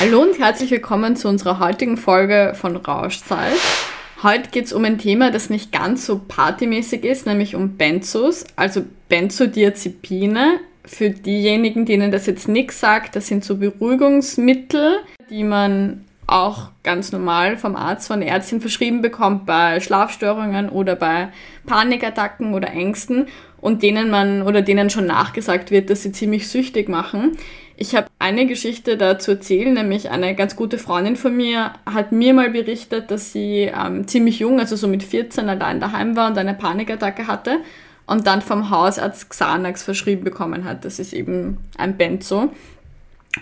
Hallo und herzlich willkommen zu unserer heutigen Folge von Rauschzeit. Heute geht es um ein Thema, das nicht ganz so partymäßig ist, nämlich um Benzos, also Benzodiazepine. Für diejenigen, denen das jetzt nichts sagt, das sind so Beruhigungsmittel, die man auch ganz normal vom Arzt, von der Ärztin verschrieben bekommt bei Schlafstörungen oder bei Panikattacken oder Ängsten und denen man oder denen schon nachgesagt wird, dass sie ziemlich süchtig machen. Ich habe eine Geschichte dazu erzählen, nämlich eine ganz gute Freundin von mir hat mir mal berichtet, dass sie ähm, ziemlich jung, also so mit 14 allein daheim war und eine Panikattacke hatte und dann vom Hausarzt Xanax verschrieben bekommen hat. Das ist eben ein Benzo.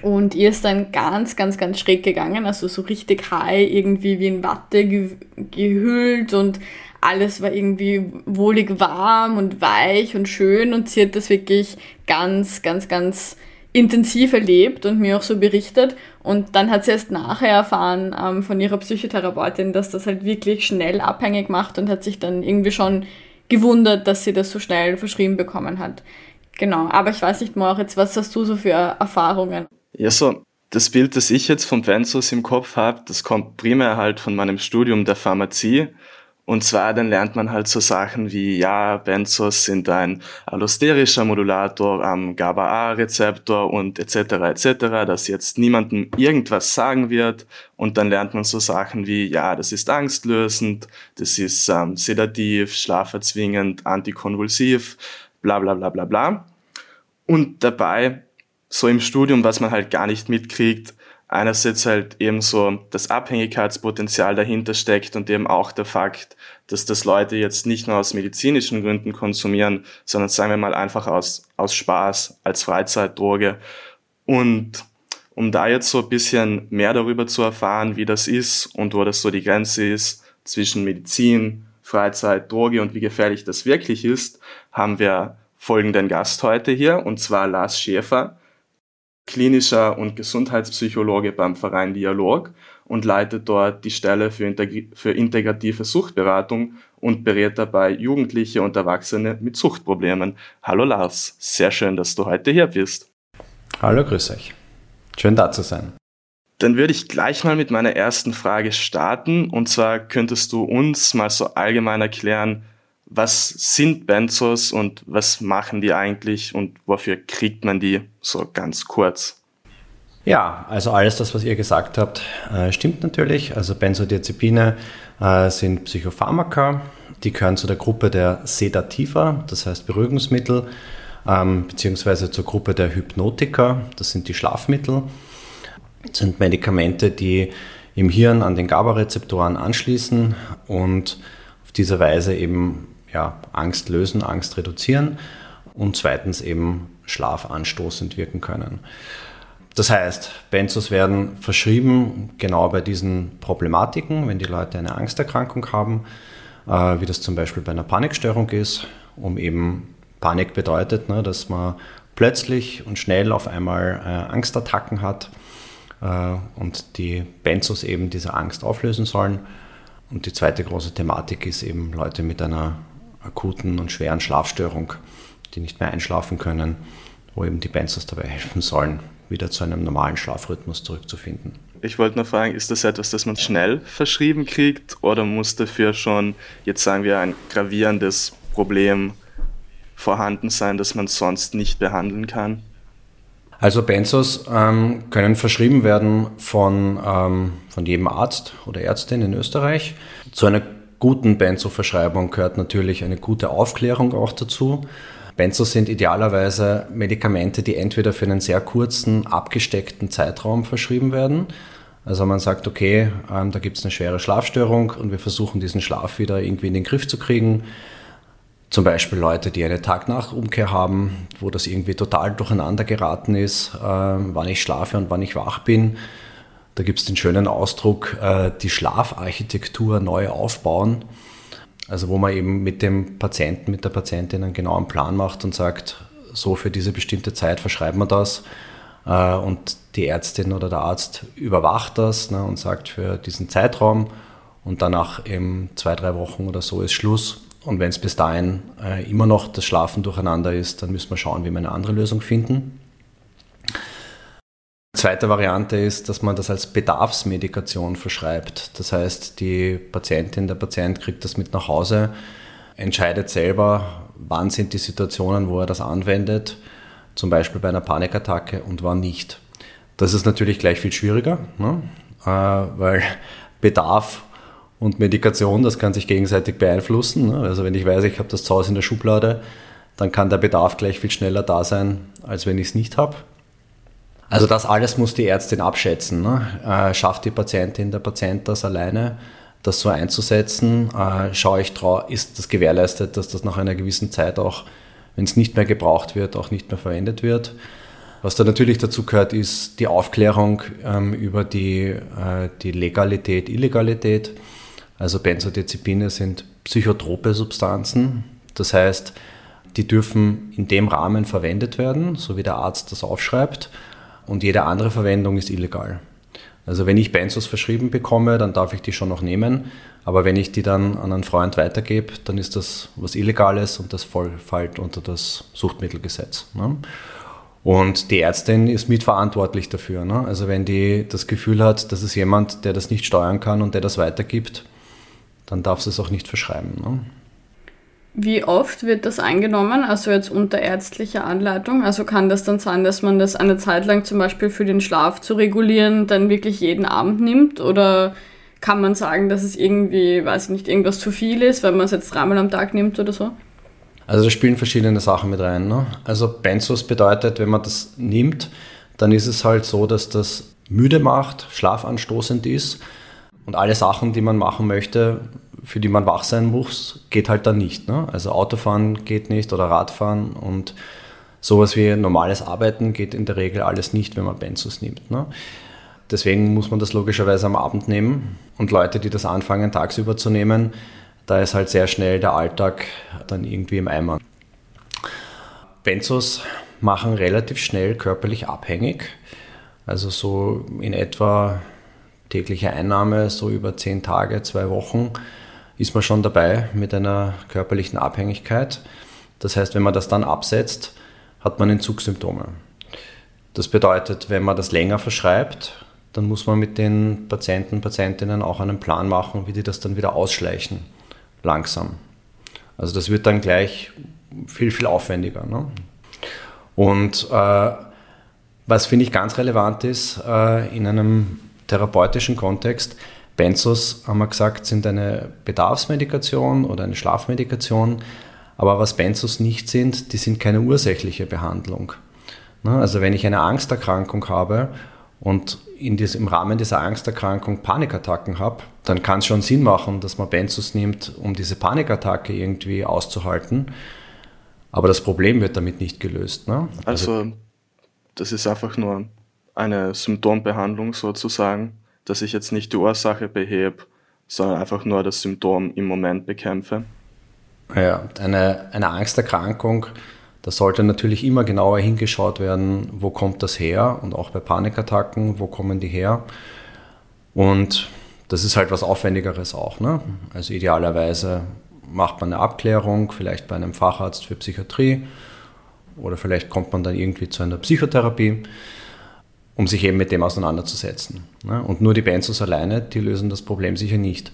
Und ihr ist dann ganz, ganz, ganz schräg gegangen, also so richtig high, irgendwie wie in Watte ge gehüllt und alles war irgendwie wohlig warm und weich und schön und sie hat das wirklich ganz, ganz, ganz intensiv erlebt und mir auch so berichtet. Und dann hat sie erst nachher erfahren ähm, von ihrer Psychotherapeutin, dass das halt wirklich schnell abhängig macht und hat sich dann irgendwie schon gewundert, dass sie das so schnell verschrieben bekommen hat. Genau, aber ich weiß nicht, Moritz, was hast du so für Erfahrungen? Ja, so das Bild, das ich jetzt vom Benzos im Kopf habe, das kommt primär halt von meinem Studium der Pharmazie. Und zwar dann lernt man halt so Sachen wie, ja, Benzos sind ein allosterischer Modulator am GABA-A-Rezeptor und etc. etc., dass jetzt niemandem irgendwas sagen wird. Und dann lernt man so Sachen wie, ja, das ist angstlösend, das ist ähm, sedativ, schlaferzwingend, antikonvulsiv, bla bla bla bla bla. Und dabei, so im Studium, was man halt gar nicht mitkriegt, einerseits halt eben so das Abhängigkeitspotenzial dahinter steckt und eben auch der Fakt, dass das Leute jetzt nicht nur aus medizinischen Gründen konsumieren, sondern sagen wir mal einfach aus, aus Spaß, als Freizeitdroge. Und um da jetzt so ein bisschen mehr darüber zu erfahren, wie das ist und wo das so die Grenze ist zwischen Medizin, Freizeit, Droge und wie gefährlich das wirklich ist, haben wir folgenden Gast heute hier, und zwar Lars Schäfer klinischer und Gesundheitspsychologe beim Verein Dialog und leitet dort die Stelle für, Integri für integrative Suchtberatung und berät dabei Jugendliche und Erwachsene mit Suchtproblemen. Hallo Lars, sehr schön, dass du heute hier bist. Hallo, grüß euch. Schön da zu sein. Dann würde ich gleich mal mit meiner ersten Frage starten. Und zwar könntest du uns mal so allgemein erklären, was sind Benzos und was machen die eigentlich und wofür kriegt man die so ganz kurz? Ja, also alles das, was ihr gesagt habt, äh, stimmt natürlich. Also Benzodiazepine äh, sind Psychopharmaka, die gehören zu der Gruppe der Sedativa, das heißt Beruhigungsmittel, ähm, beziehungsweise zur Gruppe der Hypnotika, das sind die Schlafmittel. Das sind Medikamente, die im Hirn an den GABA-Rezeptoren anschließen und auf diese Weise eben ja, Angst lösen, Angst reduzieren und zweitens eben schlafanstoßend wirken können. Das heißt, Benzos werden verschrieben genau bei diesen Problematiken, wenn die Leute eine Angsterkrankung haben, äh, wie das zum Beispiel bei einer Panikstörung ist, um eben Panik bedeutet, ne, dass man plötzlich und schnell auf einmal äh, Angstattacken hat äh, und die Benzos eben diese Angst auflösen sollen. Und die zweite große Thematik ist eben Leute mit einer akuten und schweren Schlafstörung, die nicht mehr einschlafen können, wo eben die Benzos dabei helfen sollen, wieder zu einem normalen Schlafrhythmus zurückzufinden. Ich wollte nur fragen, ist das etwas, das man schnell verschrieben kriegt oder muss dafür schon, jetzt sagen wir, ein gravierendes Problem vorhanden sein, das man sonst nicht behandeln kann? Also Benzos ähm, können verschrieben werden von, ähm, von jedem Arzt oder Ärztin in Österreich. Zu einer guten Benzo-Verschreibung gehört natürlich eine gute Aufklärung auch dazu. Benzos sind idealerweise Medikamente, die entweder für einen sehr kurzen, abgesteckten Zeitraum verschrieben werden. Also man sagt, okay, ähm, da gibt es eine schwere Schlafstörung und wir versuchen diesen Schlaf wieder irgendwie in den Griff zu kriegen. Zum Beispiel Leute, die eine Tag-Nach-Umkehr haben, wo das irgendwie total durcheinander geraten ist, äh, wann ich schlafe und wann ich wach bin. Da gibt es den schönen Ausdruck, äh, die Schlafarchitektur neu aufbauen. Also wo man eben mit dem Patienten, mit der Patientin einen genauen Plan macht und sagt, so für diese bestimmte Zeit verschreiben wir das. Äh, und die Ärztin oder der Arzt überwacht das ne, und sagt für diesen Zeitraum und danach eben zwei, drei Wochen oder so ist Schluss. Und wenn es bis dahin äh, immer noch das Schlafen durcheinander ist, dann müssen wir schauen, wie wir eine andere Lösung finden. Zweite Variante ist, dass man das als Bedarfsmedikation verschreibt. Das heißt, die Patientin, der Patient kriegt das mit nach Hause, entscheidet selber, wann sind die Situationen, wo er das anwendet, zum Beispiel bei einer Panikattacke und wann nicht. Das ist natürlich gleich viel schwieriger, ne? äh, weil Bedarf und Medikation, das kann sich gegenseitig beeinflussen. Ne? Also wenn ich weiß, ich habe das zu Hause in der Schublade, dann kann der Bedarf gleich viel schneller da sein, als wenn ich es nicht habe. Also das alles muss die Ärztin abschätzen. Ne? Äh, schafft die Patientin, der Patient das alleine, das so einzusetzen? Äh, schaue ich drauf, ist das gewährleistet, dass das nach einer gewissen Zeit auch, wenn es nicht mehr gebraucht wird, auch nicht mehr verwendet wird? Was da natürlich dazu gehört, ist die Aufklärung ähm, über die, äh, die Legalität, Illegalität. Also Benzodiazepine sind psychotrope Substanzen. Das heißt, die dürfen in dem Rahmen verwendet werden, so wie der Arzt das aufschreibt. Und jede andere Verwendung ist illegal. Also wenn ich Benzos verschrieben bekomme, dann darf ich die schon noch nehmen. Aber wenn ich die dann an einen Freund weitergebe, dann ist das was Illegales und das fällt unter das Suchtmittelgesetz. Ne? Und die Ärztin ist mitverantwortlich dafür. Ne? Also wenn die das Gefühl hat, dass es jemand, der das nicht steuern kann und der das weitergibt, dann darf sie es auch nicht verschreiben. Ne? Wie oft wird das eingenommen, also jetzt unter ärztlicher Anleitung? Also kann das dann sein, dass man das eine Zeit lang zum Beispiel für den Schlaf zu regulieren dann wirklich jeden Abend nimmt? Oder kann man sagen, dass es irgendwie, weiß ich nicht, irgendwas zu viel ist, wenn man es jetzt dreimal am Tag nimmt oder so? Also da spielen verschiedene Sachen mit rein. Ne? Also Benzos bedeutet, wenn man das nimmt, dann ist es halt so, dass das müde macht, schlafanstoßend ist und alle Sachen, die man machen möchte, für die man wach sein muss, geht halt dann nicht. Ne? Also Autofahren geht nicht oder Radfahren und sowas wie normales Arbeiten geht in der Regel alles nicht, wenn man Benzos nimmt. Ne? Deswegen muss man das logischerweise am Abend nehmen. Und Leute, die das anfangen, tagsüber zu nehmen, da ist halt sehr schnell der Alltag dann irgendwie im Eimer. Benzos machen relativ schnell körperlich abhängig. Also so in etwa tägliche Einnahme, so über zehn Tage, zwei Wochen, ist man schon dabei mit einer körperlichen Abhängigkeit. Das heißt, wenn man das dann absetzt, hat man Entzugssymptome. Das bedeutet, wenn man das länger verschreibt, dann muss man mit den Patienten, Patientinnen auch einen Plan machen, wie die das dann wieder ausschleichen, langsam. Also das wird dann gleich viel, viel aufwendiger. Ne? Und äh, was finde ich ganz relevant ist, äh, in einem therapeutischen Kontext, Benzos, haben wir gesagt, sind eine Bedarfsmedikation oder eine Schlafmedikation. Aber was Benzos nicht sind, die sind keine ursächliche Behandlung. Ne, also wenn ich eine Angsterkrankung habe und in diesem, im Rahmen dieser Angsterkrankung Panikattacken habe, dann kann es schon Sinn machen, dass man Benzos nimmt, um diese Panikattacke irgendwie auszuhalten. Aber das Problem wird damit nicht gelöst. Ne? Also, also das ist einfach nur eine Symptombehandlung sozusagen, dass ich jetzt nicht die Ursache behebe, sondern einfach nur das Symptom im Moment bekämpfe. Ja, eine, eine Angsterkrankung, da sollte natürlich immer genauer hingeschaut werden, wo kommt das her und auch bei Panikattacken, wo kommen die her. Und das ist halt was Aufwendigeres auch. Ne? Also idealerweise macht man eine Abklärung, vielleicht bei einem Facharzt für Psychiatrie oder vielleicht kommt man dann irgendwie zu einer Psychotherapie um sich eben mit dem auseinanderzusetzen. Ne? Und nur die Benzos alleine, die lösen das Problem sicher nicht.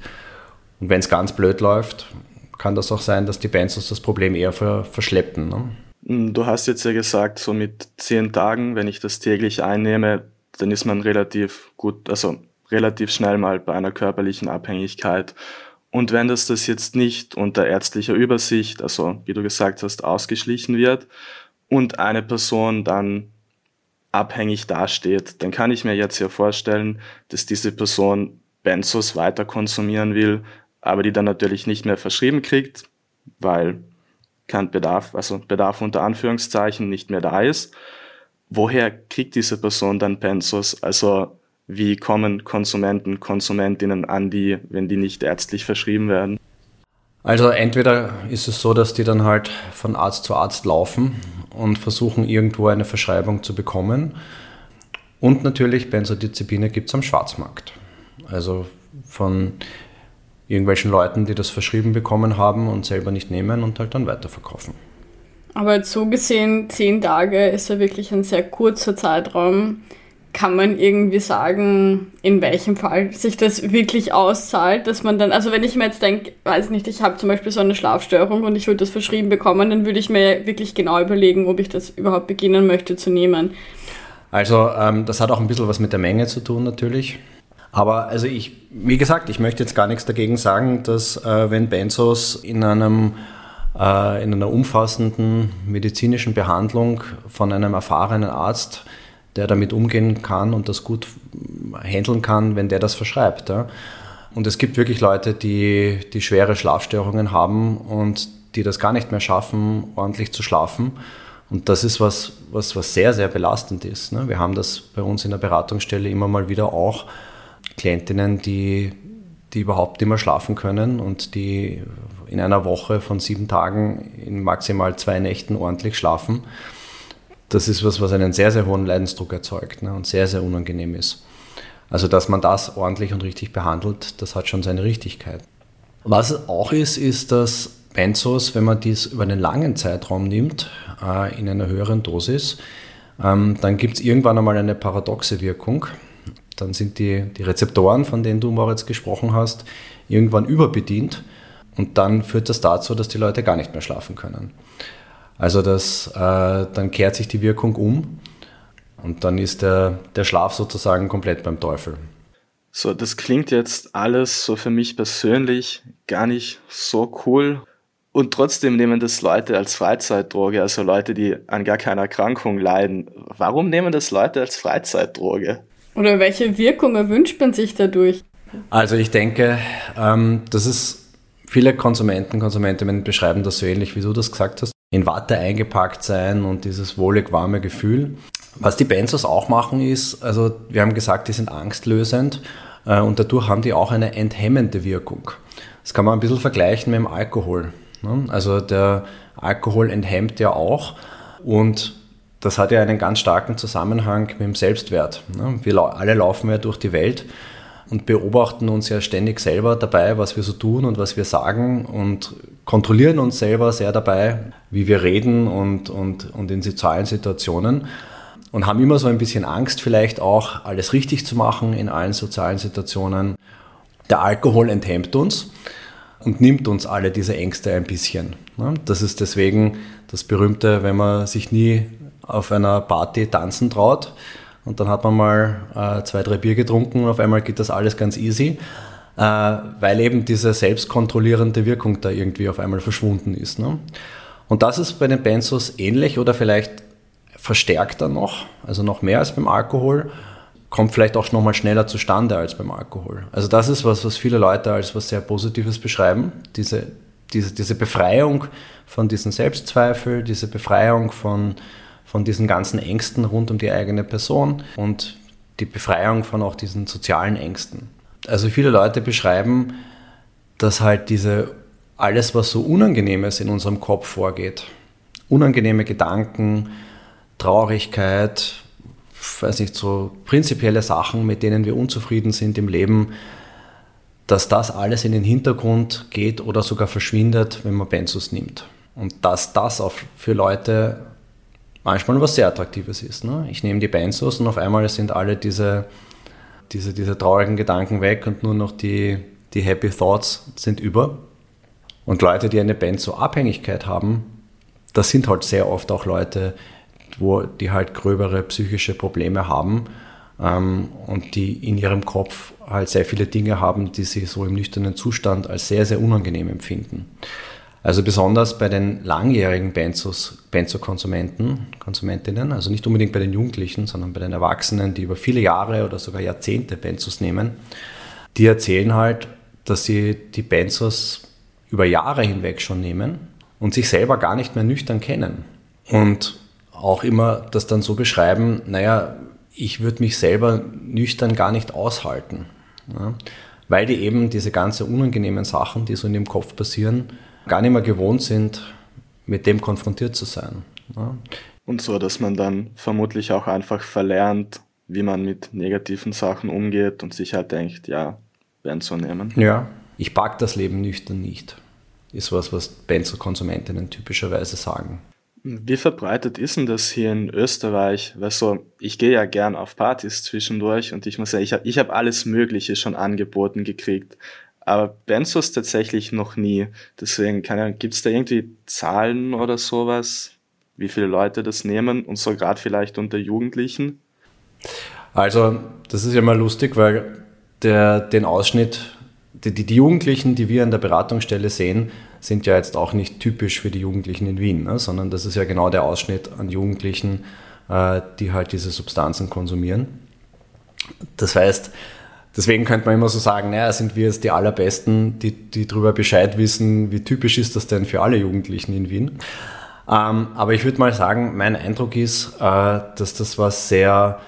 Und wenn es ganz blöd läuft, kann das auch sein, dass die Benzos das Problem eher verschleppen. Ne? Hm, du hast jetzt ja gesagt, so mit zehn Tagen, wenn ich das täglich einnehme, dann ist man relativ gut, also relativ schnell mal bei einer körperlichen Abhängigkeit. Und wenn das das jetzt nicht unter ärztlicher Übersicht, also wie du gesagt hast, ausgeschlichen wird und eine Person dann abhängig dasteht, dann kann ich mir jetzt ja vorstellen, dass diese Person Benzos weiter konsumieren will, aber die dann natürlich nicht mehr verschrieben kriegt, weil kein Bedarf, also Bedarf unter Anführungszeichen nicht mehr da ist, woher kriegt diese Person dann Benzos? Also wie kommen Konsumenten, Konsumentinnen an die, wenn die nicht ärztlich verschrieben werden? Also entweder ist es so, dass die dann halt von Arzt zu Arzt laufen und versuchen irgendwo eine Verschreibung zu bekommen. Und natürlich Benzodiazepine gibt es am Schwarzmarkt. Also von irgendwelchen Leuten, die das verschrieben bekommen haben und selber nicht nehmen und halt dann weiterverkaufen. Aber so gesehen, zehn Tage ist ja wirklich ein sehr kurzer Zeitraum. Kann man irgendwie sagen, in welchem Fall sich das wirklich auszahlt, dass man dann, also wenn ich mir jetzt denke, weiß nicht, ich habe zum Beispiel so eine Schlafstörung und ich würde das verschrieben bekommen, dann würde ich mir wirklich genau überlegen, ob ich das überhaupt beginnen möchte zu nehmen. Also ähm, das hat auch ein bisschen was mit der Menge zu tun natürlich. Aber also ich, wie gesagt, ich möchte jetzt gar nichts dagegen sagen, dass äh, wenn Benzos in einem äh, in einer umfassenden medizinischen Behandlung von einem erfahrenen Arzt, der damit umgehen kann und das gut handeln kann, wenn der das verschreibt. Ja. Und es gibt wirklich Leute, die, die schwere Schlafstörungen haben und die das gar nicht mehr schaffen, ordentlich zu schlafen. Und das ist was, was, was sehr, sehr belastend ist. Ne? Wir haben das bei uns in der Beratungsstelle immer mal wieder auch Klientinnen, die, die überhaupt nicht mehr schlafen können und die in einer Woche von sieben Tagen in maximal zwei Nächten ordentlich schlafen. Das ist was, was einen sehr, sehr hohen Leidensdruck erzeugt ne, und sehr, sehr unangenehm ist. Also, dass man das ordentlich und richtig behandelt, das hat schon seine Richtigkeit. Was auch ist, ist, dass Benzos, wenn man dies über einen langen Zeitraum nimmt, äh, in einer höheren Dosis, ähm, dann gibt es irgendwann einmal eine paradoxe Wirkung. Dann sind die, die Rezeptoren, von denen du, Moritz, gesprochen hast, irgendwann überbedient und dann führt das dazu, dass die Leute gar nicht mehr schlafen können. Also das, äh, dann kehrt sich die Wirkung um und dann ist der, der Schlaf sozusagen komplett beim Teufel. So, das klingt jetzt alles so für mich persönlich gar nicht so cool. Und trotzdem nehmen das Leute als Freizeitdroge, also Leute, die an gar keiner Erkrankung leiden. Warum nehmen das Leute als Freizeitdroge? Oder welche Wirkung erwünscht man sich dadurch? Also ich denke, ähm, das ist Viele Konsumenten, Konsumentinnen beschreiben das so ähnlich, wie du das gesagt hast. In Watte eingepackt sein und dieses wohlig warme Gefühl. Was die Benzos auch machen ist, also wir haben gesagt, die sind angstlösend äh, und dadurch haben die auch eine enthemmende Wirkung. Das kann man ein bisschen vergleichen mit dem Alkohol. Ne? Also der Alkohol enthemmt ja auch und das hat ja einen ganz starken Zusammenhang mit dem Selbstwert. Ne? Wir alle laufen ja durch die Welt und beobachten uns ja ständig selber dabei, was wir so tun und was wir sagen und kontrollieren uns selber sehr dabei, wie wir reden und, und, und in sozialen Situationen und haben immer so ein bisschen Angst, vielleicht auch alles richtig zu machen in allen sozialen Situationen. Der Alkohol enthemmt uns und nimmt uns alle diese Ängste ein bisschen. Ne? Das ist deswegen das Berühmte, wenn man sich nie auf einer Party tanzen traut, und dann hat man mal äh, zwei, drei Bier getrunken und auf einmal geht das alles ganz easy, äh, weil eben diese selbstkontrollierende Wirkung da irgendwie auf einmal verschwunden ist. Ne? Und das ist bei den Benzos ähnlich oder vielleicht verstärkter noch, also noch mehr als beim Alkohol, kommt vielleicht auch noch mal schneller zustande als beim Alkohol. Also das ist was, was viele Leute als was sehr Positives beschreiben, diese, diese, diese Befreiung von diesen Selbstzweifel, diese Befreiung von von diesen ganzen Ängsten rund um die eigene Person und die Befreiung von auch diesen sozialen Ängsten. Also viele Leute beschreiben, dass halt diese alles, was so Unangenehmes in unserem Kopf vorgeht, unangenehme Gedanken, Traurigkeit, weiß nicht, so prinzipielle Sachen, mit denen wir unzufrieden sind im Leben, dass das alles in den Hintergrund geht oder sogar verschwindet, wenn man Benzos nimmt. Und dass das auch für Leute manchmal was sehr Attraktives ist. Ne? Ich nehme die Benzos und auf einmal sind alle diese, diese, diese traurigen Gedanken weg und nur noch die, die Happy Thoughts sind über. Und Leute, die eine Benzo-Abhängigkeit haben, das sind halt sehr oft auch Leute, wo die halt gröbere psychische Probleme haben ähm, und die in ihrem Kopf halt sehr viele Dinge haben, die sie so im nüchternen Zustand als sehr, sehr unangenehm empfinden. Also besonders bei den langjährigen Benzos, Benzo-Konsumenten, Konsumentinnen, also nicht unbedingt bei den Jugendlichen, sondern bei den Erwachsenen, die über viele Jahre oder sogar Jahrzehnte Benzos nehmen, die erzählen halt, dass sie die Benzos über Jahre hinweg schon nehmen und sich selber gar nicht mehr nüchtern kennen. Und auch immer das dann so beschreiben, naja, ich würde mich selber nüchtern gar nicht aushalten. Ja? Weil die eben diese ganzen unangenehmen Sachen, die so in dem Kopf passieren, gar nicht mehr gewohnt sind, mit dem konfrontiert zu sein. Ja? Und so, dass man dann vermutlich auch einfach verlernt, wie man mit negativen Sachen umgeht und sich halt denkt, ja, Benzo nehmen. Ja, ich pack das Leben nüchtern nicht. Ist was, was Benzo-Konsumentinnen typischerweise sagen. Wie verbreitet ist denn das hier in Österreich? Weil so, ich gehe ja gern auf Partys zwischendurch und ich muss sagen, ich habe ich hab alles Mögliche schon angeboten gekriegt. Aber Benzos tatsächlich noch nie. Deswegen, gibt es da irgendwie Zahlen oder sowas, wie viele Leute das nehmen und so gerade vielleicht unter Jugendlichen? Also, das ist ja mal lustig, weil der, den Ausschnitt, die, die, die Jugendlichen, die wir an der Beratungsstelle sehen, sind ja jetzt auch nicht typisch für die Jugendlichen in Wien, ne? sondern das ist ja genau der Ausschnitt an Jugendlichen, äh, die halt diese Substanzen konsumieren. Das heißt, deswegen könnte man immer so sagen, naja, sind wir jetzt die Allerbesten, die, die darüber Bescheid wissen, wie typisch ist das denn für alle Jugendlichen in Wien. Ähm, aber ich würde mal sagen, mein Eindruck ist, äh, dass das was sehr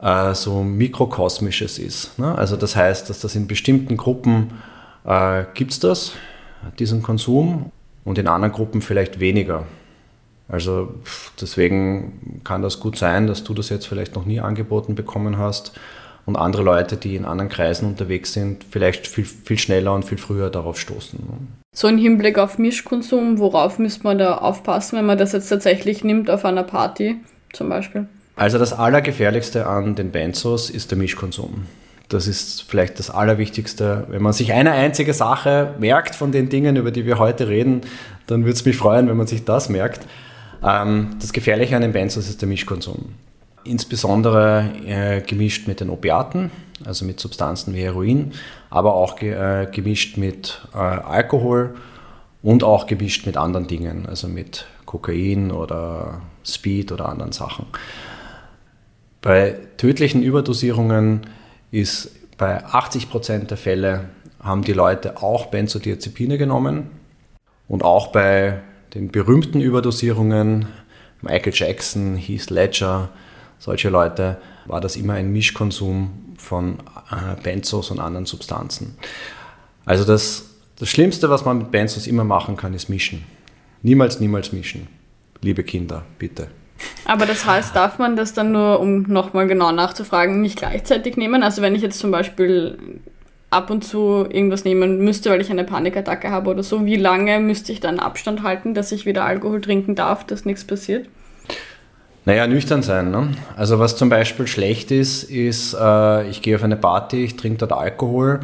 äh, so mikrokosmisches ist. Ne? Also das heißt, dass das in bestimmten Gruppen äh, gibt es das, diesen Konsum und in anderen Gruppen vielleicht weniger. Also deswegen kann das gut sein, dass du das jetzt vielleicht noch nie angeboten bekommen hast und andere Leute, die in anderen Kreisen unterwegs sind, vielleicht viel, viel schneller und viel früher darauf stoßen. So im Hinblick auf Mischkonsum, worauf müsste man da aufpassen, wenn man das jetzt tatsächlich nimmt auf einer Party zum Beispiel? Also das Allergefährlichste an den Benzos ist der Mischkonsum. Das ist vielleicht das Allerwichtigste. Wenn man sich eine einzige Sache merkt von den Dingen, über die wir heute reden, dann würde es mich freuen, wenn man sich das merkt. Ähm, das Gefährliche an den Benzos ist der Mischkonsum. Insbesondere äh, gemischt mit den Opiaten, also mit Substanzen wie Heroin, aber auch äh, gemischt mit äh, Alkohol und auch gemischt mit anderen Dingen, also mit Kokain oder Speed oder anderen Sachen. Bei tödlichen Überdosierungen ist bei 80 Prozent der Fälle haben die Leute auch Benzodiazepine genommen und auch bei den berühmten Überdosierungen, Michael Jackson, Heath Ledger, solche Leute, war das immer ein Mischkonsum von äh, Benzos und anderen Substanzen. Also das, das Schlimmste, was man mit Benzos immer machen kann, ist mischen. Niemals, niemals mischen. Liebe Kinder, bitte. Aber das heißt, darf man das dann nur, um nochmal genau nachzufragen, nicht gleichzeitig nehmen? Also wenn ich jetzt zum Beispiel ab und zu irgendwas nehmen müsste, weil ich eine Panikattacke habe oder so, wie lange müsste ich dann Abstand halten, dass ich wieder Alkohol trinken darf, dass nichts passiert? Naja, nüchtern sein. Ne? Also was zum Beispiel schlecht ist, ist, äh, ich gehe auf eine Party, ich trinke dort Alkohol,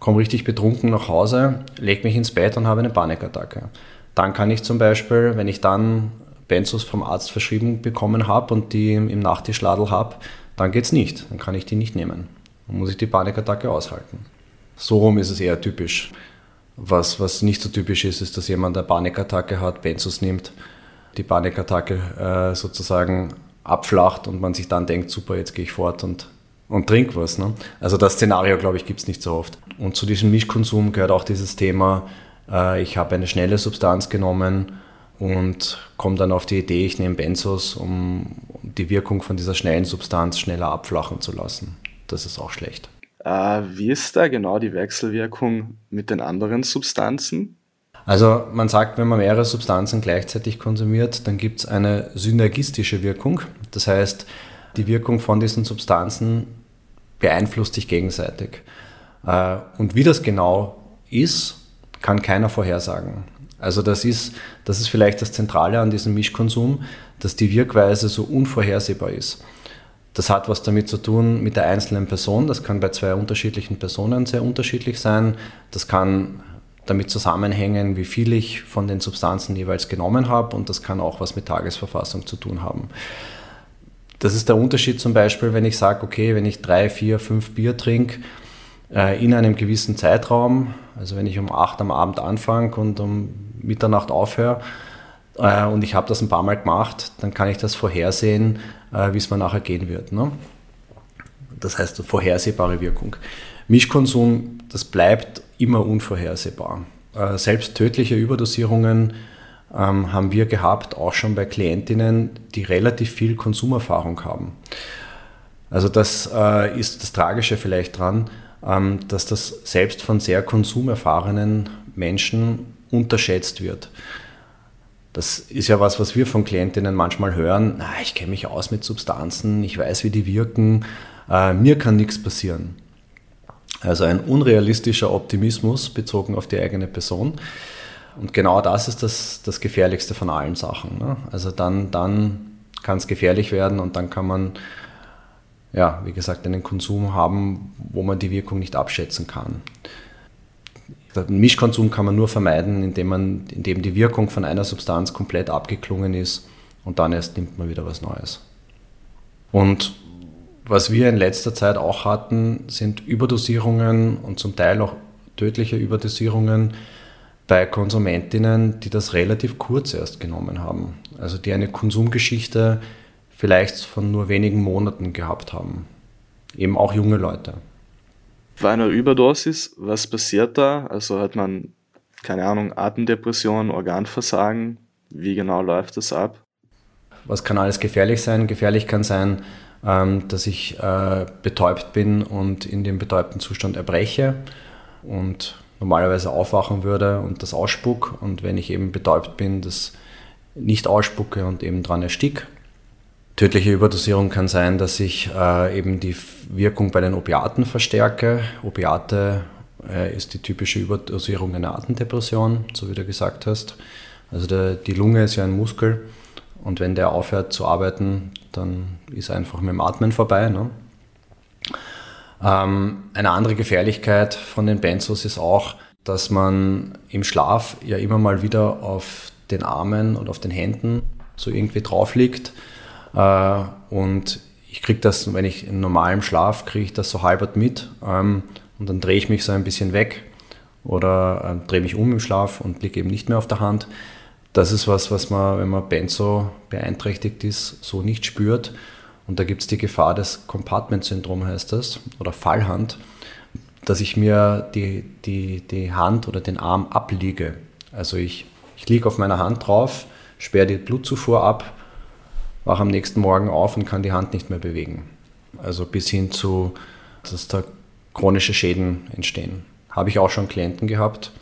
komme richtig betrunken nach Hause, lege mich ins Bett und habe eine Panikattacke. Dann kann ich zum Beispiel, wenn ich dann Benzos vom Arzt verschrieben bekommen habe und die im Nachttischladel habe, dann geht es nicht. Dann kann ich die nicht nehmen. Dann muss ich die Panikattacke aushalten. So rum ist es eher typisch. Was, was nicht so typisch ist, ist, dass jemand eine Panikattacke hat, Benzos nimmt, die Panikattacke äh, sozusagen abflacht und man sich dann denkt, super, jetzt gehe ich fort und, und trink was. Ne? Also das Szenario, glaube ich, gibt es nicht so oft. Und zu diesem Mischkonsum gehört auch dieses Thema, äh, ich habe eine schnelle Substanz genommen, und komme dann auf die Idee, ich nehme Benzos, um die Wirkung von dieser schnellen Substanz schneller abflachen zu lassen. Das ist auch schlecht. Äh, wie ist da genau die Wechselwirkung mit den anderen Substanzen? Also man sagt, wenn man mehrere Substanzen gleichzeitig konsumiert, dann gibt es eine synergistische Wirkung. Das heißt, die Wirkung von diesen Substanzen beeinflusst sich gegenseitig. Äh, und wie das genau ist, kann keiner vorhersagen. Also das ist, das ist vielleicht das Zentrale an diesem Mischkonsum, dass die Wirkweise so unvorhersehbar ist. Das hat was damit zu tun mit der einzelnen Person. Das kann bei zwei unterschiedlichen Personen sehr unterschiedlich sein. Das kann damit zusammenhängen, wie viel ich von den Substanzen jeweils genommen habe und das kann auch was mit Tagesverfassung zu tun haben. Das ist der Unterschied zum Beispiel, wenn ich sage, okay, wenn ich drei, vier, fünf Bier trinke äh, in einem gewissen Zeitraum, also wenn ich um acht am Abend anfange und um Mitternacht aufhöre äh, und ich habe das ein paar Mal gemacht, dann kann ich das vorhersehen, äh, wie es mir nachher gehen wird. Ne? Das heißt, vorhersehbare Wirkung. Mischkonsum, das bleibt immer unvorhersehbar. Äh, selbst tödliche Überdosierungen ähm, haben wir gehabt, auch schon bei Klientinnen, die relativ viel Konsumerfahrung haben. Also das äh, ist das Tragische vielleicht dran, ähm, dass das selbst von sehr konsumerfahrenen Menschen unterschätzt wird. Das ist ja was, was wir von Klientinnen manchmal hören. Ich kenne mich aus mit Substanzen, ich weiß, wie die wirken, äh, mir kann nichts passieren. Also ein unrealistischer Optimismus bezogen auf die eigene Person. Und genau das ist das, das Gefährlichste von allen Sachen. Ne? Also dann, dann kann es gefährlich werden und dann kann man, ja, wie gesagt, einen Konsum haben, wo man die Wirkung nicht abschätzen kann. Den Mischkonsum kann man nur vermeiden, indem, man, indem die Wirkung von einer Substanz komplett abgeklungen ist und dann erst nimmt man wieder was Neues. Und was wir in letzter Zeit auch hatten, sind Überdosierungen und zum Teil auch tödliche Überdosierungen bei Konsumentinnen, die das relativ kurz erst genommen haben. Also die eine Konsumgeschichte vielleicht von nur wenigen Monaten gehabt haben. Eben auch junge Leute. Bei einer Überdosis, was passiert da? Also hat man, keine Ahnung, Atemdepression, Organversagen? Wie genau läuft das ab? Was kann alles gefährlich sein? Gefährlich kann sein, dass ich äh, betäubt bin und in dem betäubten Zustand erbreche und normalerweise aufwachen würde und das ausspuck und wenn ich eben betäubt bin, das nicht ausspucke und eben dran erstick. Tödliche Überdosierung kann sein, dass ich äh, eben die Wirkung bei den Opiaten verstärke. Opiate äh, ist die typische Überdosierung einer Atemdepression, so wie du gesagt hast. Also der, die Lunge ist ja ein Muskel und wenn der aufhört zu arbeiten, dann ist einfach mit dem Atmen vorbei. Ne? Ähm, eine andere Gefährlichkeit von den Benzos ist auch, dass man im Schlaf ja immer mal wieder auf den Armen und auf den Händen so irgendwie drauf liegt. Äh, und ich kriege das, wenn ich in normalem Schlaf, kriege ich das so halbert mit ähm, und dann drehe ich mich so ein bisschen weg oder äh, drehe mich um im Schlaf und liege eben nicht mehr auf der Hand. Das ist was, was man, wenn man Benzo beeinträchtigt ist, so nicht spürt. Und da gibt es die Gefahr des Compartment-Syndrom, heißt das, oder Fallhand, dass ich mir die, die, die Hand oder den Arm abliege. Also ich, ich liege auf meiner Hand drauf, sperre die Blutzufuhr ab, wache am nächsten Morgen auf und kann die Hand nicht mehr bewegen. Also bis hin zu, dass da chronische Schäden entstehen. Habe ich auch schon Klienten gehabt,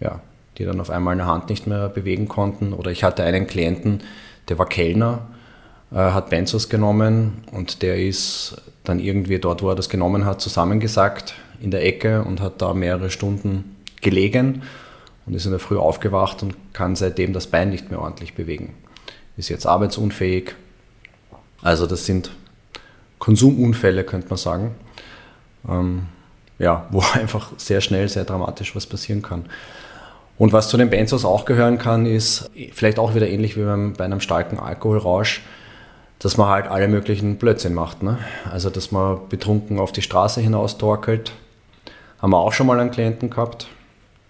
ja, die dann auf einmal eine Hand nicht mehr bewegen konnten. Oder ich hatte einen Klienten, der war Kellner, äh, hat Benzos genommen und der ist dann irgendwie dort, wo er das genommen hat, zusammengesackt in der Ecke und hat da mehrere Stunden gelegen und ist in der Früh aufgewacht und kann seitdem das Bein nicht mehr ordentlich bewegen. Ist jetzt arbeitsunfähig. Also das sind Konsumunfälle, könnte man sagen. Ähm, ja, wo einfach sehr schnell, sehr dramatisch was passieren kann. Und was zu den Benzos auch gehören kann, ist vielleicht auch wieder ähnlich wie bei einem starken Alkoholrausch, dass man halt alle möglichen Blödsinn macht. Ne? Also, dass man betrunken auf die Straße hinaus torkelt. Haben wir auch schon mal einen Klienten gehabt,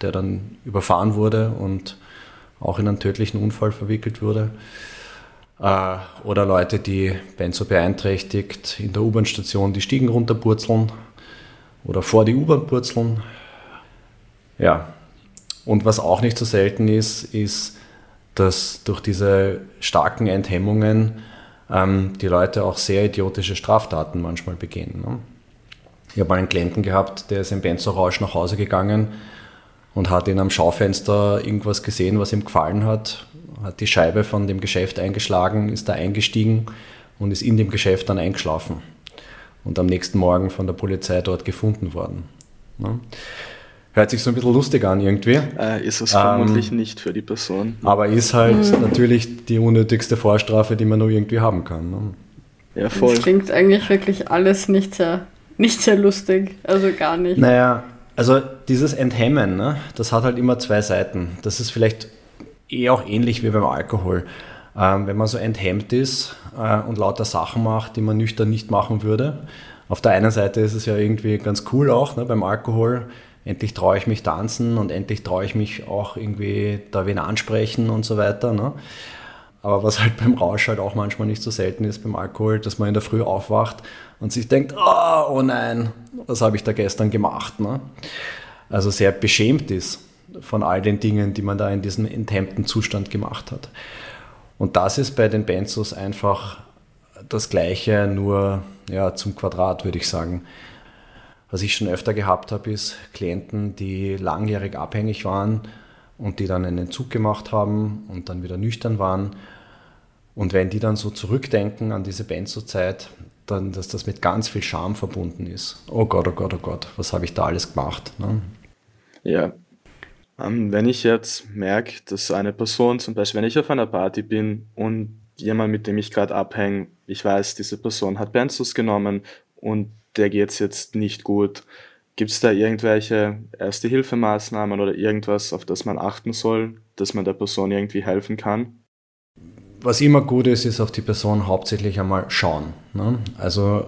der dann überfahren wurde und auch in einen tödlichen Unfall verwickelt wurde. Äh, oder Leute, die Benzo beeinträchtigt in der U-Bahn-Station die Stiegen runterpurzeln oder vor die U-Bahn purzeln. Ja, und was auch nicht so selten ist, ist, dass durch diese starken Enthemmungen ähm, die Leute auch sehr idiotische Straftaten manchmal begehen. Ne? Ich habe mal einen Klienten gehabt, der ist im Benzorausch nach Hause gegangen und hat in einem Schaufenster irgendwas gesehen, was ihm gefallen hat, hat die Scheibe von dem Geschäft eingeschlagen, ist da eingestiegen und ist in dem Geschäft dann eingeschlafen und am nächsten Morgen von der Polizei dort gefunden worden. Ne? Hört sich so ein bisschen lustig an irgendwie. Äh, ist es vermutlich ähm, nicht für die Person. Aber ist halt mhm. natürlich die unnötigste Vorstrafe, die man nur irgendwie haben kann. Ne? Ja, voll. Das klingt eigentlich wirklich alles nicht sehr, nicht sehr lustig. Also gar nicht. Naja, also dieses Enthemmen, ne, das hat halt immer zwei Seiten. Das ist vielleicht eh auch ähnlich wie beim Alkohol. Ähm, wenn man so enthemmt ist äh, und lauter Sachen macht, die man nüchtern nicht machen würde. Auf der einen Seite ist es ja irgendwie ganz cool auch ne, beim Alkohol endlich traue ich mich tanzen und endlich traue ich mich auch irgendwie da wen ansprechen und so weiter. Ne? Aber was halt beim Rausch halt auch manchmal nicht so selten ist beim Alkohol, dass man in der Früh aufwacht und sich denkt, oh, oh nein, was habe ich da gestern gemacht? Ne? Also sehr beschämt ist. von all den Dingen, die man da in diesem enthemmten Zustand gemacht hat. Und das ist bei den Benzos einfach das Gleiche, nur ja, zum Quadrat, würde ich sagen. Was ich schon öfter gehabt habe, ist Klienten, die langjährig abhängig waren und die dann einen Entzug gemacht haben und dann wieder nüchtern waren. Und wenn die dann so zurückdenken an diese Benzo-Zeit, dann, dass das mit ganz viel Scham verbunden ist. Oh Gott, oh Gott, oh Gott, was habe ich da alles gemacht? Ne? Ja. Ähm, wenn ich jetzt merke, dass eine Person, zum Beispiel, wenn ich auf einer Party bin und jemand, mit dem ich gerade abhänge, ich weiß, diese Person hat Benzos genommen und der geht es jetzt nicht gut. Gibt es da irgendwelche Erste-Hilfemaßnahmen oder irgendwas, auf das man achten soll, dass man der Person irgendwie helfen kann? Was immer gut ist, ist auf die Person hauptsächlich einmal schauen. Ne? Also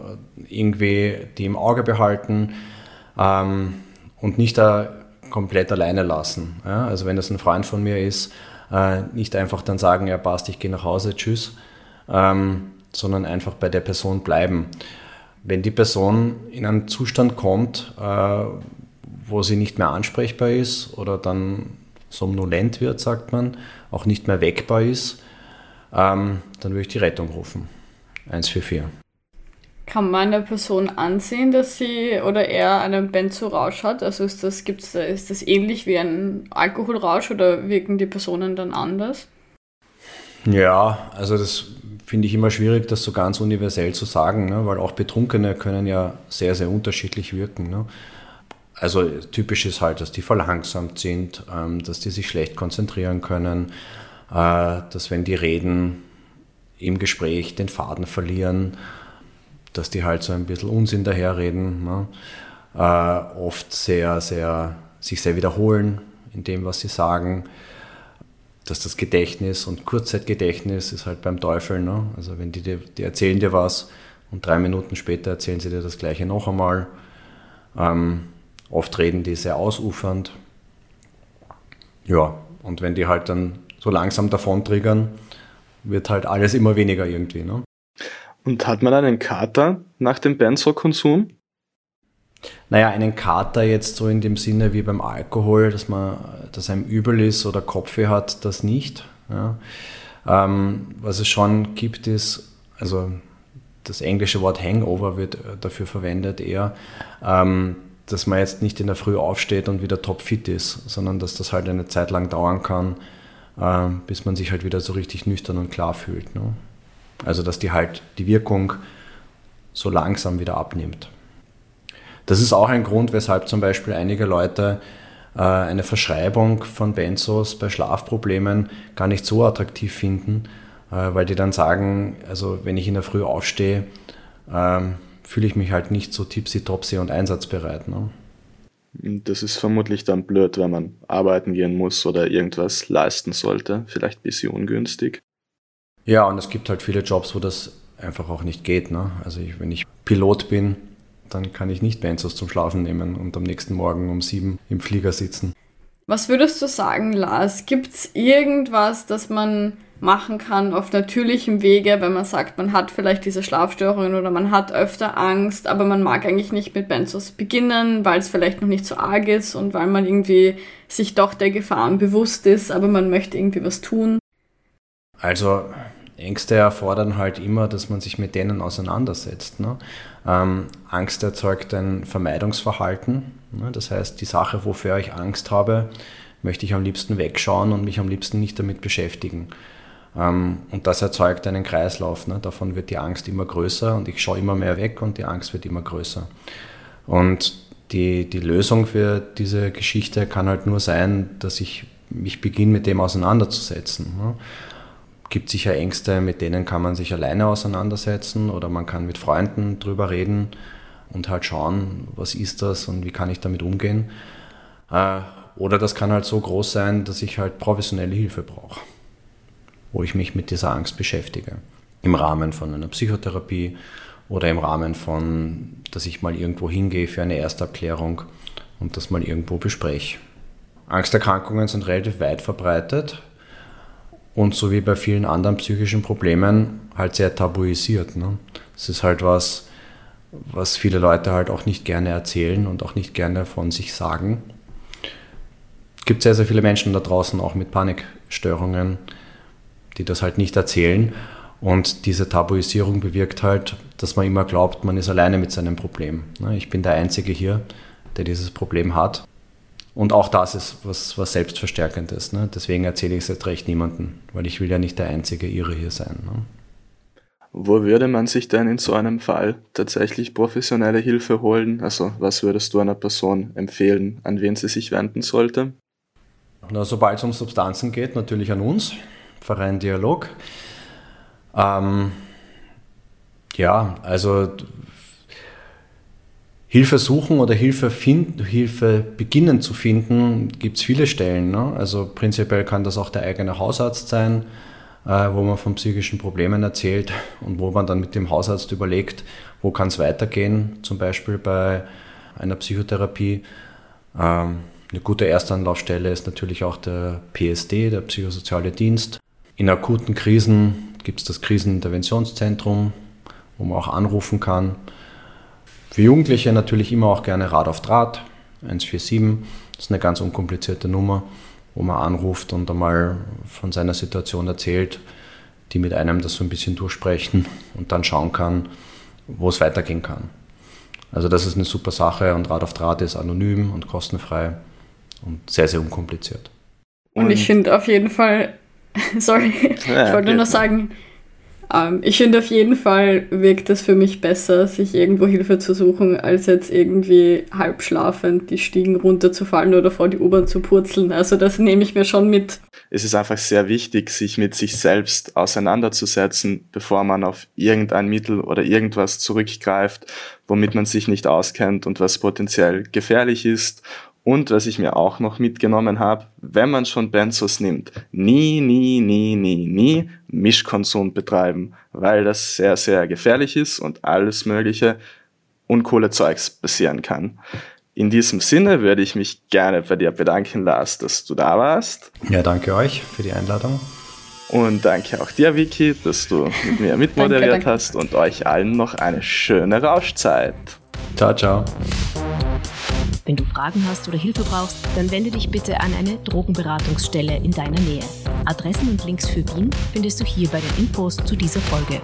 irgendwie die im Auge behalten ähm, und nicht da komplett alleine lassen. Ja? Also wenn das ein Freund von mir ist, äh, nicht einfach dann sagen, ja passt, ich gehe nach Hause, tschüss, ähm, sondern einfach bei der Person bleiben. Wenn die Person in einen Zustand kommt, äh, wo sie nicht mehr ansprechbar ist oder dann somnolent wird, sagt man, auch nicht mehr weckbar ist, ähm, dann würde ich die Rettung rufen. 144. Kann man der Person ansehen, dass sie oder er einen Benzo-Rausch hat? Also ist das, gibt's, ist das ähnlich wie ein Alkoholrausch oder wirken die Personen dann anders? Ja, also das finde ich immer schwierig, das so ganz universell zu sagen, ne? weil auch Betrunkene können ja sehr, sehr unterschiedlich wirken. Ne? Also typisch ist halt, dass die verlangsamt sind, ähm, dass die sich schlecht konzentrieren können, äh, dass wenn die reden, im Gespräch den Faden verlieren, dass die halt so ein bisschen Unsinn daherreden, ne? äh, oft sehr, sehr, sich sehr wiederholen in dem, was sie sagen dass das Gedächtnis und Kurzzeitgedächtnis ist halt beim Teufel. Ne? Also wenn die, die erzählen dir was und drei Minuten später erzählen sie dir das gleiche noch einmal. Ähm, oft reden die sehr ausufernd. Ja, und wenn die halt dann so langsam davon triggern, wird halt alles immer weniger irgendwie. Ne? Und hat man einen Kater nach dem Benzo-Konsum? Naja, einen Kater jetzt so in dem Sinne wie beim Alkohol, dass man, dass einem übel ist oder Kopfweh hat, das nicht. Ja. Ähm, was es schon gibt, ist, also das englische Wort Hangover wird dafür verwendet eher, ähm, dass man jetzt nicht in der Früh aufsteht und wieder topfit ist, sondern dass das halt eine Zeit lang dauern kann, äh, bis man sich halt wieder so richtig nüchtern und klar fühlt. Ne? Also dass die halt die Wirkung so langsam wieder abnimmt. Das ist auch ein Grund, weshalb zum Beispiel einige Leute äh, eine Verschreibung von Benzos bei Schlafproblemen gar nicht so attraktiv finden, äh, weil die dann sagen, also wenn ich in der Früh aufstehe, ähm, fühle ich mich halt nicht so tipsy-topsy und einsatzbereit. Ne? Das ist vermutlich dann blöd, wenn man arbeiten gehen muss oder irgendwas leisten sollte. Vielleicht ein bisschen ungünstig. Ja, und es gibt halt viele Jobs, wo das einfach auch nicht geht. Ne? Also ich, wenn ich Pilot bin, dann kann ich nicht Benzos zum Schlafen nehmen und am nächsten Morgen um sieben im Flieger sitzen. Was würdest du sagen, Lars? Gibt es irgendwas, das man machen kann auf natürlichem Wege, wenn man sagt, man hat vielleicht diese Schlafstörungen oder man hat öfter Angst, aber man mag eigentlich nicht mit Benzos beginnen, weil es vielleicht noch nicht so arg ist und weil man irgendwie sich doch der Gefahren bewusst ist, aber man möchte irgendwie was tun? Also Ängste erfordern halt immer, dass man sich mit denen auseinandersetzt. Ne? Ähm, Angst erzeugt ein Vermeidungsverhalten. Ne? Das heißt, die Sache, wofür ich Angst habe, möchte ich am liebsten wegschauen und mich am liebsten nicht damit beschäftigen. Ähm, und das erzeugt einen Kreislauf. Ne? Davon wird die Angst immer größer und ich schaue immer mehr weg und die Angst wird immer größer. Und die, die Lösung für diese Geschichte kann halt nur sein, dass ich mich beginne, mit dem auseinanderzusetzen. Ne? Gibt sicher Ängste, mit denen kann man sich alleine auseinandersetzen oder man kann mit Freunden drüber reden und halt schauen, was ist das und wie kann ich damit umgehen. Äh, oder das kann halt so groß sein, dass ich halt professionelle Hilfe brauche, wo ich mich mit dieser Angst beschäftige. Im Rahmen von einer Psychotherapie oder im Rahmen von, dass ich mal irgendwo hingehe für eine Erstabklärung und das mal irgendwo bespreche. Angsterkrankungen sind relativ weit verbreitet und so wie bei vielen anderen psychischen Problemen halt sehr tabuisiert. Ne? Das ist halt was, was viele Leute halt auch nicht gerne erzählen und auch nicht gerne von sich sagen. gibt sehr, sehr viele Menschen da draußen auch mit Panikstörungen, die das halt nicht erzählen. Und diese Tabuisierung bewirkt halt, dass man immer glaubt, man ist alleine mit seinem Problem. Ne, ich bin der Einzige hier, der dieses Problem hat. Und auch das ist was, was Selbstverstärkendes. Ne? Deswegen erzähle ich es jetzt recht niemandem, weil ich will ja nicht der einzige Irre hier sein. Ne? Wo würde man sich denn in so einem Fall tatsächlich professionelle Hilfe holen? Also was würdest du einer Person empfehlen, an wen sie sich wenden sollte? Na, sobald es um Substanzen geht, natürlich an uns, Verein Dialog. Ähm, ja, also Hilfe suchen oder Hilfe finden, Hilfe beginnen zu finden, gibt es viele Stellen. Ne? Also prinzipiell kann das auch der eigene Hausarzt sein, äh, wo man von psychischen Problemen erzählt und wo man dann mit dem Hausarzt überlegt, wo kann es weitergehen, zum Beispiel bei einer Psychotherapie. Ähm, eine gute Erstanlaufstelle ist natürlich auch der PSD, der psychosoziale Dienst. In akuten Krisen gibt es das Kriseninterventionszentrum, wo man auch anrufen kann. Für Jugendliche natürlich immer auch gerne Rad auf Draht, 147. Das ist eine ganz unkomplizierte Nummer, wo man anruft und einmal von seiner Situation erzählt, die mit einem das so ein bisschen durchsprechen und dann schauen kann, wo es weitergehen kann. Also das ist eine super Sache und Rad auf Draht ist anonym und kostenfrei und sehr, sehr unkompliziert. Und, und ich finde auf jeden Fall, sorry, ja, ich wollte nur sagen, ähm, ich finde auf jeden Fall wirkt es für mich besser, sich irgendwo Hilfe zu suchen, als jetzt irgendwie halb schlafend die Stiegen runterzufallen oder vor die U-Bahn zu purzeln. Also das nehme ich mir schon mit. Es ist einfach sehr wichtig, sich mit sich selbst auseinanderzusetzen, bevor man auf irgendein Mittel oder irgendwas zurückgreift, womit man sich nicht auskennt und was potenziell gefährlich ist und was ich mir auch noch mitgenommen habe, wenn man schon Benzos nimmt, nie, nie, nie, nie, nie Mischkonsum betreiben, weil das sehr, sehr gefährlich ist und alles mögliche uncoole Zeugs passieren kann. In diesem Sinne würde ich mich gerne bei dir bedanken, Lars, dass du da warst. Ja, danke euch für die Einladung. Und danke auch dir, Vicky, dass du mit mir mitmoderiert danke, danke. hast und euch allen noch eine schöne Rauschzeit. Ciao, ciao. Wenn du Fragen hast oder Hilfe brauchst, dann wende dich bitte an eine Drogenberatungsstelle in deiner Nähe. Adressen und Links für Wien findest du hier bei den Infos zu dieser Folge.